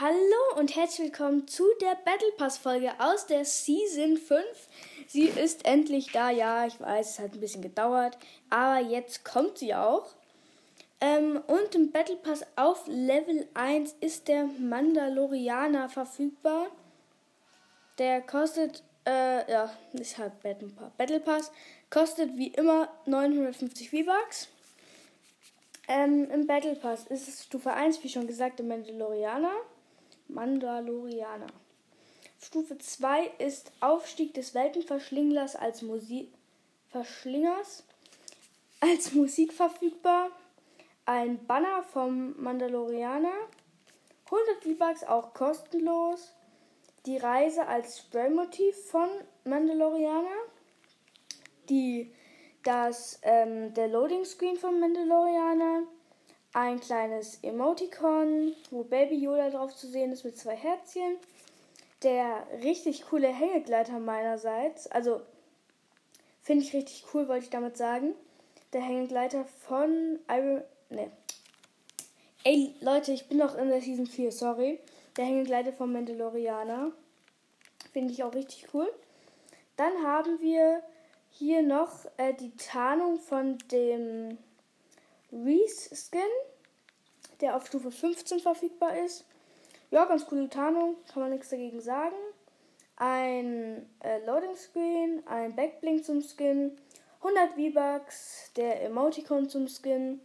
Hallo und herzlich willkommen zu der Battle Pass Folge aus der Season 5. Sie ist endlich da, ja, ich weiß, es hat ein bisschen gedauert, aber jetzt kommt sie auch. Ähm, und im Battle Pass auf Level 1 ist der Mandalorianer verfügbar. Der kostet, äh, ja, ist halt Battle Pass, kostet wie immer 950 V-Bucks. Ähm, Im Battle Pass ist es Stufe 1, wie schon gesagt, der Mandalorianer. Mandalorianer. Stufe 2 ist Aufstieg des Weltenverschlinglers als Musik Verschlingers als Musik verfügbar. Ein Banner vom Mandalorianer. 100 V-Bucks auch kostenlos. Die Reise als Spraymotiv von Mandalorianer. Die, das, ähm, der Loading Screen von Mandalorianer ein kleines Emoticon, wo Baby Yoda drauf zu sehen ist mit zwei Herzchen. Der richtig coole Hängegleiter meinerseits. Also finde ich richtig cool, wollte ich damit sagen. Der Hängegleiter von Iron. Ne. Ey, Leute, ich bin noch in der Season 4, sorry. Der Hängegleiter von Mandalorianer. Finde ich auch richtig cool. Dann haben wir hier noch äh, die Tarnung von dem Reese Skin, der auf Stufe 15 verfügbar ist. Ja, ganz coole Tarnung, kann man nichts dagegen sagen. Ein äh, Loading Screen, ein Backblink zum Skin, 100 V-Bucks, der Emoticon zum Skin,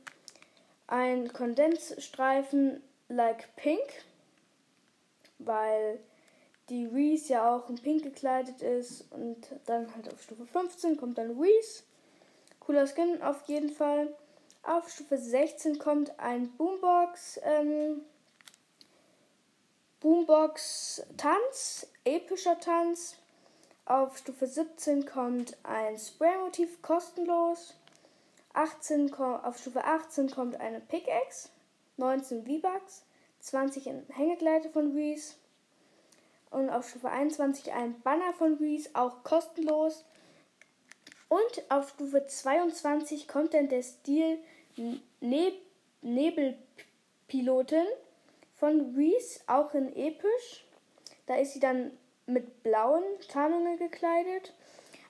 ein Kondensstreifen like Pink, weil die Reese ja auch in Pink gekleidet ist und dann halt auf Stufe 15 kommt dann Reese. Cooler Skin auf jeden Fall. Auf Stufe 16 kommt ein Boombox, ähm, Boombox Tanz, epischer Tanz. Auf Stufe 17 kommt ein Spraymotiv kostenlos. 18, auf Stufe 18 kommt eine Pickaxe, 19 V-Bucks, 20 Hängegleiter von Reese. Und auf Stufe 21 ein Banner von Reese, auch kostenlos. Und auf Stufe 22 kommt dann der Stil ne Nebelpilotin von Reese, auch in episch. Da ist sie dann mit blauen Tarnungen gekleidet.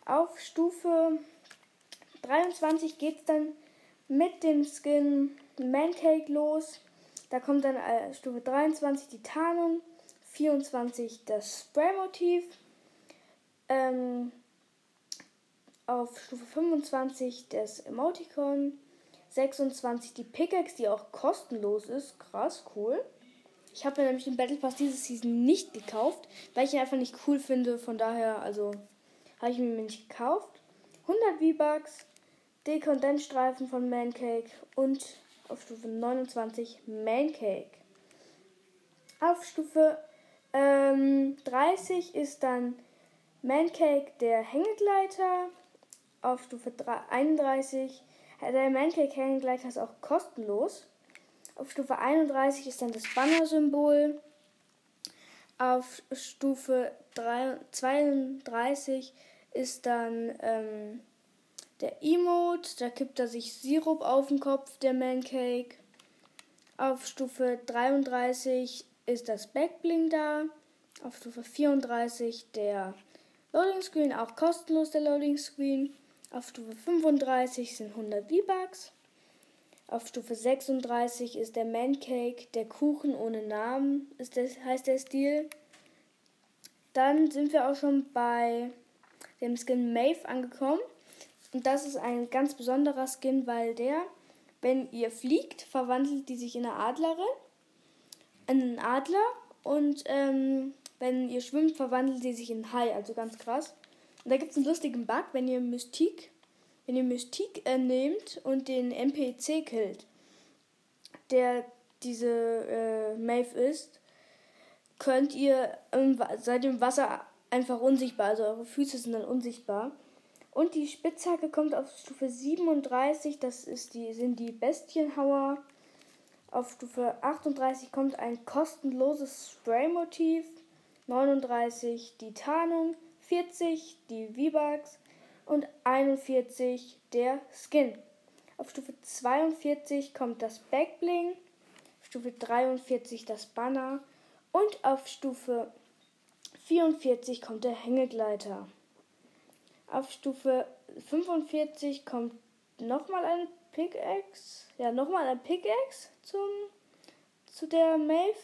Auf Stufe 23 geht es dann mit dem Skin Mancake los. Da kommt dann äh, Stufe 23 die Tarnung, 24 das Spray-Motiv. Ähm, auf Stufe 25 das Emoticon, 26 die Pickaxe, die auch kostenlos ist. Krass, cool. Ich habe mir nämlich den Battle Pass diese Season nicht gekauft, weil ich ihn einfach nicht cool finde. Von daher, also, habe ich mir nicht gekauft. 100 V-Bucks, Dekondensstreifen von Mancake und auf Stufe 29 Mancake. Auf Stufe ähm, 30 ist dann Mancake der Hängegleiter auf Stufe 31. Der Mancake Hängegleiter ist auch kostenlos. Auf Stufe 31 ist dann das Banner-Symbol. Auf Stufe 3, 32 ist dann ähm, der Emote. Da kippt er sich Sirup auf den Kopf, der Mancake. Auf Stufe 33 ist das Backbling da. Auf Stufe 34 der Loading Screen, auch kostenlos der Loading Screen. Auf Stufe 35 sind 100 V-Bucks. Auf Stufe 36 ist der Mancake, der Kuchen ohne Namen, ist das, heißt der Stil. Dann sind wir auch schon bei dem Skin Maeve angekommen. Und das ist ein ganz besonderer Skin, weil der, wenn ihr fliegt, verwandelt die sich in eine Adlerin, in einen Adler. Und ähm, wenn ihr schwimmt, verwandelt die sich in einen Hai, also ganz krass. Und da gibt es einen lustigen Bug, wenn ihr Mystik, wenn ihr Mystik äh, nehmt und den NPC killt, der diese äh, Maeve ist, könnt ihr im, seid im Wasser einfach unsichtbar, also eure Füße sind dann unsichtbar. Und die Spitzhacke kommt auf Stufe 37, das ist die, sind die Bestienhauer. Auf Stufe 38 kommt ein kostenloses Spray-Motiv. 39 die Tarnung. 40 die V-Bucks und 41 der Skin. Auf Stufe 42 kommt das Backbling, Stufe 43 das Banner Und auf Stufe 44 kommt der Hängegleiter. Auf Stufe 45 kommt nochmal eine Pickaxe. Ja, nochmal ein Pickaxe zum, zu der Maeve.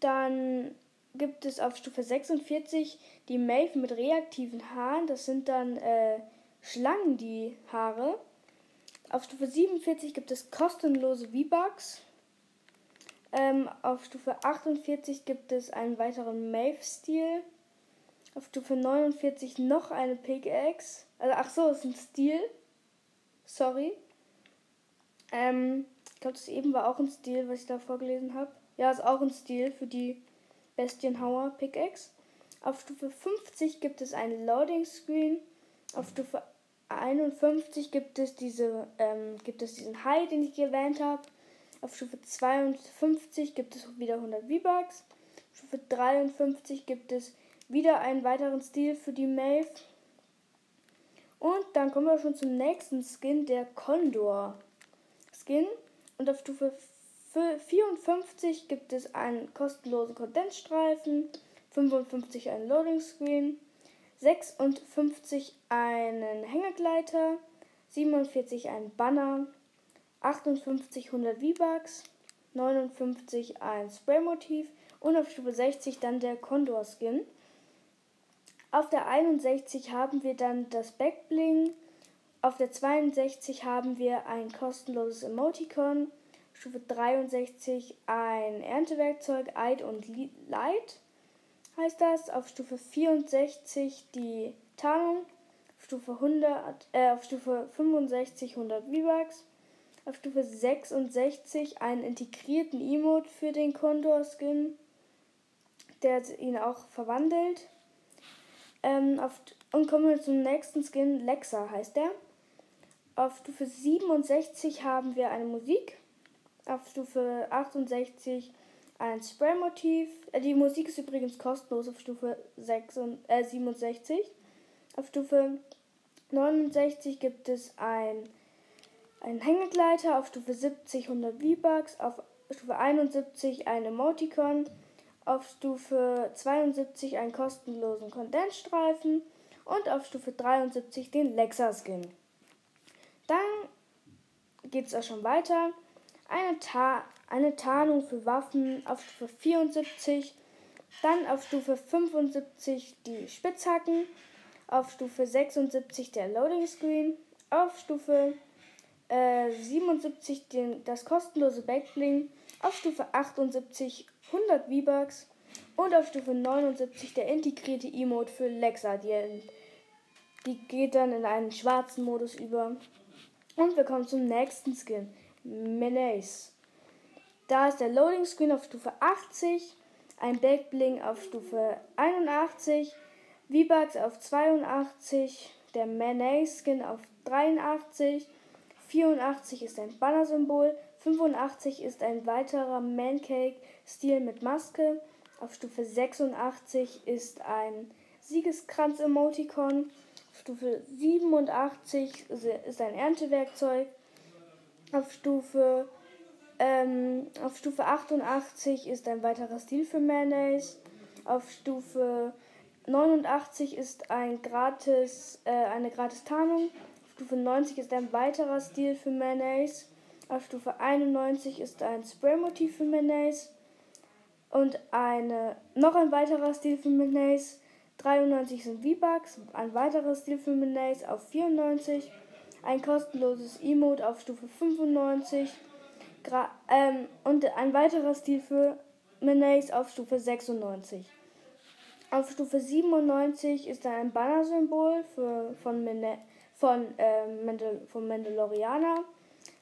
Dann gibt es auf Stufe 46 die Maeve mit reaktiven Haaren. Das sind dann äh, Schlangen, die Haare. Auf Stufe 47 gibt es kostenlose V-Bucks. Ähm, auf Stufe 48 gibt es einen weiteren Maeve-Stil. Auf Stufe 49 noch eine Pickaxe. Also, ach so, ist ein Stil. Sorry. Ähm, ich glaube, das eben war auch ein Stil, was ich da vorgelesen habe. Ja, ist auch ein Stil für die Bestienhauer Pickaxe. Auf Stufe 50 gibt es einen Loading Screen. Auf Stufe 51 gibt es diese, ähm, gibt es diesen High, den ich erwähnt habe. Auf Stufe 52 gibt es wieder 100 V-Bucks. Stufe 53 gibt es wieder einen weiteren Stil für die Maeve. Und dann kommen wir schon zum nächsten Skin, der Condor Skin. Und auf Stufe 54 gibt es einen kostenlosen Kondensstreifen, 55 einen Loading Screen, 56 einen Hängegleiter, 47 einen Banner, 58 100 V-Bucks, 59 ein Spraymotiv und auf Stufe 60 dann der Condor Skin. Auf der 61 haben wir dann das Backbling. Auf der 62 haben wir ein kostenloses Emoticon. Stufe 63 ein Erntewerkzeug, Eid und Light heißt das. Auf Stufe 64 die Tarnung. Stufe 100, äh, auf Stufe 65 100 V-Bucks. Auf Stufe 66 einen integrierten Emote für den Condor Skin, der ihn auch verwandelt. Ähm, auf, und kommen wir zum nächsten Skin. Lexa heißt der. Auf Stufe 67 haben wir eine Musik. Auf Stufe 68 ein Spray-Motiv. Äh, die Musik ist übrigens kostenlos auf Stufe 6 und, äh, 67. Auf Stufe 69 gibt es ein, einen Hängegleiter. Auf Stufe 70 100 V-Bucks. Auf Stufe 71 ein Emoticon auf Stufe 72 einen kostenlosen Kondensstreifen und auf Stufe 73 den Lexa-Skin. Dann geht es auch schon weiter. Eine, Ta eine Tarnung für Waffen auf Stufe 74. Dann auf Stufe 75 die Spitzhacken. Auf Stufe 76 der Loading Screen. Auf Stufe äh, 77 den, das kostenlose Backbling. Auf Stufe 78 100 V-Bucks und auf Stufe 79 der integrierte Emote für Lexa. Die, die geht dann in einen schwarzen Modus über. Und wir kommen zum nächsten Skin, Menace. Da ist der Loading Screen auf Stufe 80, ein Backbling auf Stufe 81, V-Bucks auf 82, der Menace Skin auf 83, 84 ist ein Banner-Symbol, 85 ist ein weiterer Mancake-Stil mit Maske. Auf Stufe 86 ist ein Siegeskranz-Emoticon. Auf Stufe 87 ist ein Erntewerkzeug. Auf Stufe, ähm, auf Stufe 88 ist ein weiterer Stil für Mayonnaise. Auf Stufe 89 ist ein gratis, äh, eine gratis Tarnung. Auf Stufe 90 ist ein weiterer Stil für Mayonnaise. Auf Stufe 91 ist ein Spray-Motiv für Mayonnaise und eine, noch ein weiterer Stil für Mayonnaise. 93 sind V-Bucks, ein weiterer Stil für Mayonnaise auf 94, ein kostenloses Emote auf Stufe 95 Gra ähm, und ein weiterer Stil für Mayonnaise auf Stufe 96. Auf Stufe 97 ist da ein Banner-Symbol von, von, äh, Mandal von Mandalorianer.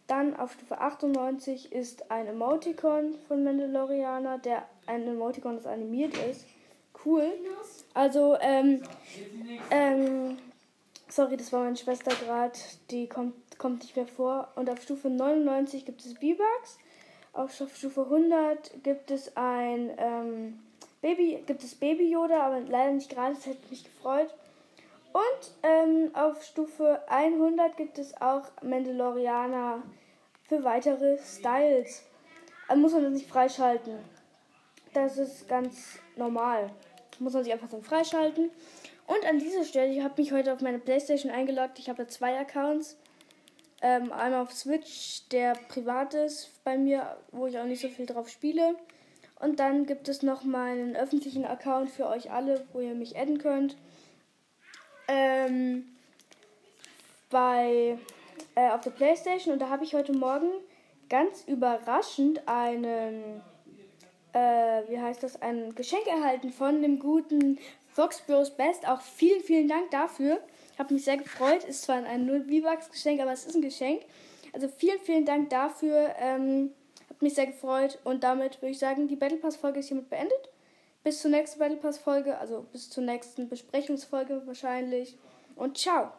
Dann auf Stufe 98 ist ein Emoticon von Mandalorianer, der ein Emoticon, das animiert ist. Cool. Also, ähm, ähm, sorry, das war meine Schwester gerade, die kommt, kommt nicht mehr vor. Und auf Stufe 99 gibt es V-Bucks. Auf Stufe 100 gibt es ein, ähm, Baby, gibt es Baby Yoda, aber leider nicht gerade, das hätte mich gefreut. Und ähm, auf Stufe 100 gibt es auch Mandalorianer für weitere Styles. Also muss man das nicht freischalten. Das ist ganz normal. Muss man sich einfach dann freischalten. Und an dieser Stelle, ich habe mich heute auf meine Playstation eingeloggt. Ich habe zwei Accounts. Ähm, einmal auf Switch, der privat ist bei mir, wo ich auch nicht so viel drauf spiele. Und dann gibt es noch meinen öffentlichen Account für euch alle, wo ihr mich adden könnt. Ähm, bei äh, auf der Playstation und da habe ich heute Morgen ganz überraschend einen äh, wie heißt das ein Geschenk erhalten von dem guten Fox Bros Best. Auch vielen vielen Dank dafür. Ich mich sehr gefreut. Ist zwar ein 0 V-Bucks Geschenk, aber es ist ein Geschenk. Also vielen vielen Dank dafür. Ähm, hat mich sehr gefreut und damit würde ich sagen, die Battle Pass Folge ist hiermit beendet. Bis zur nächsten Battle Pass Folge, also bis zur nächsten Besprechungsfolge wahrscheinlich. Und ciao!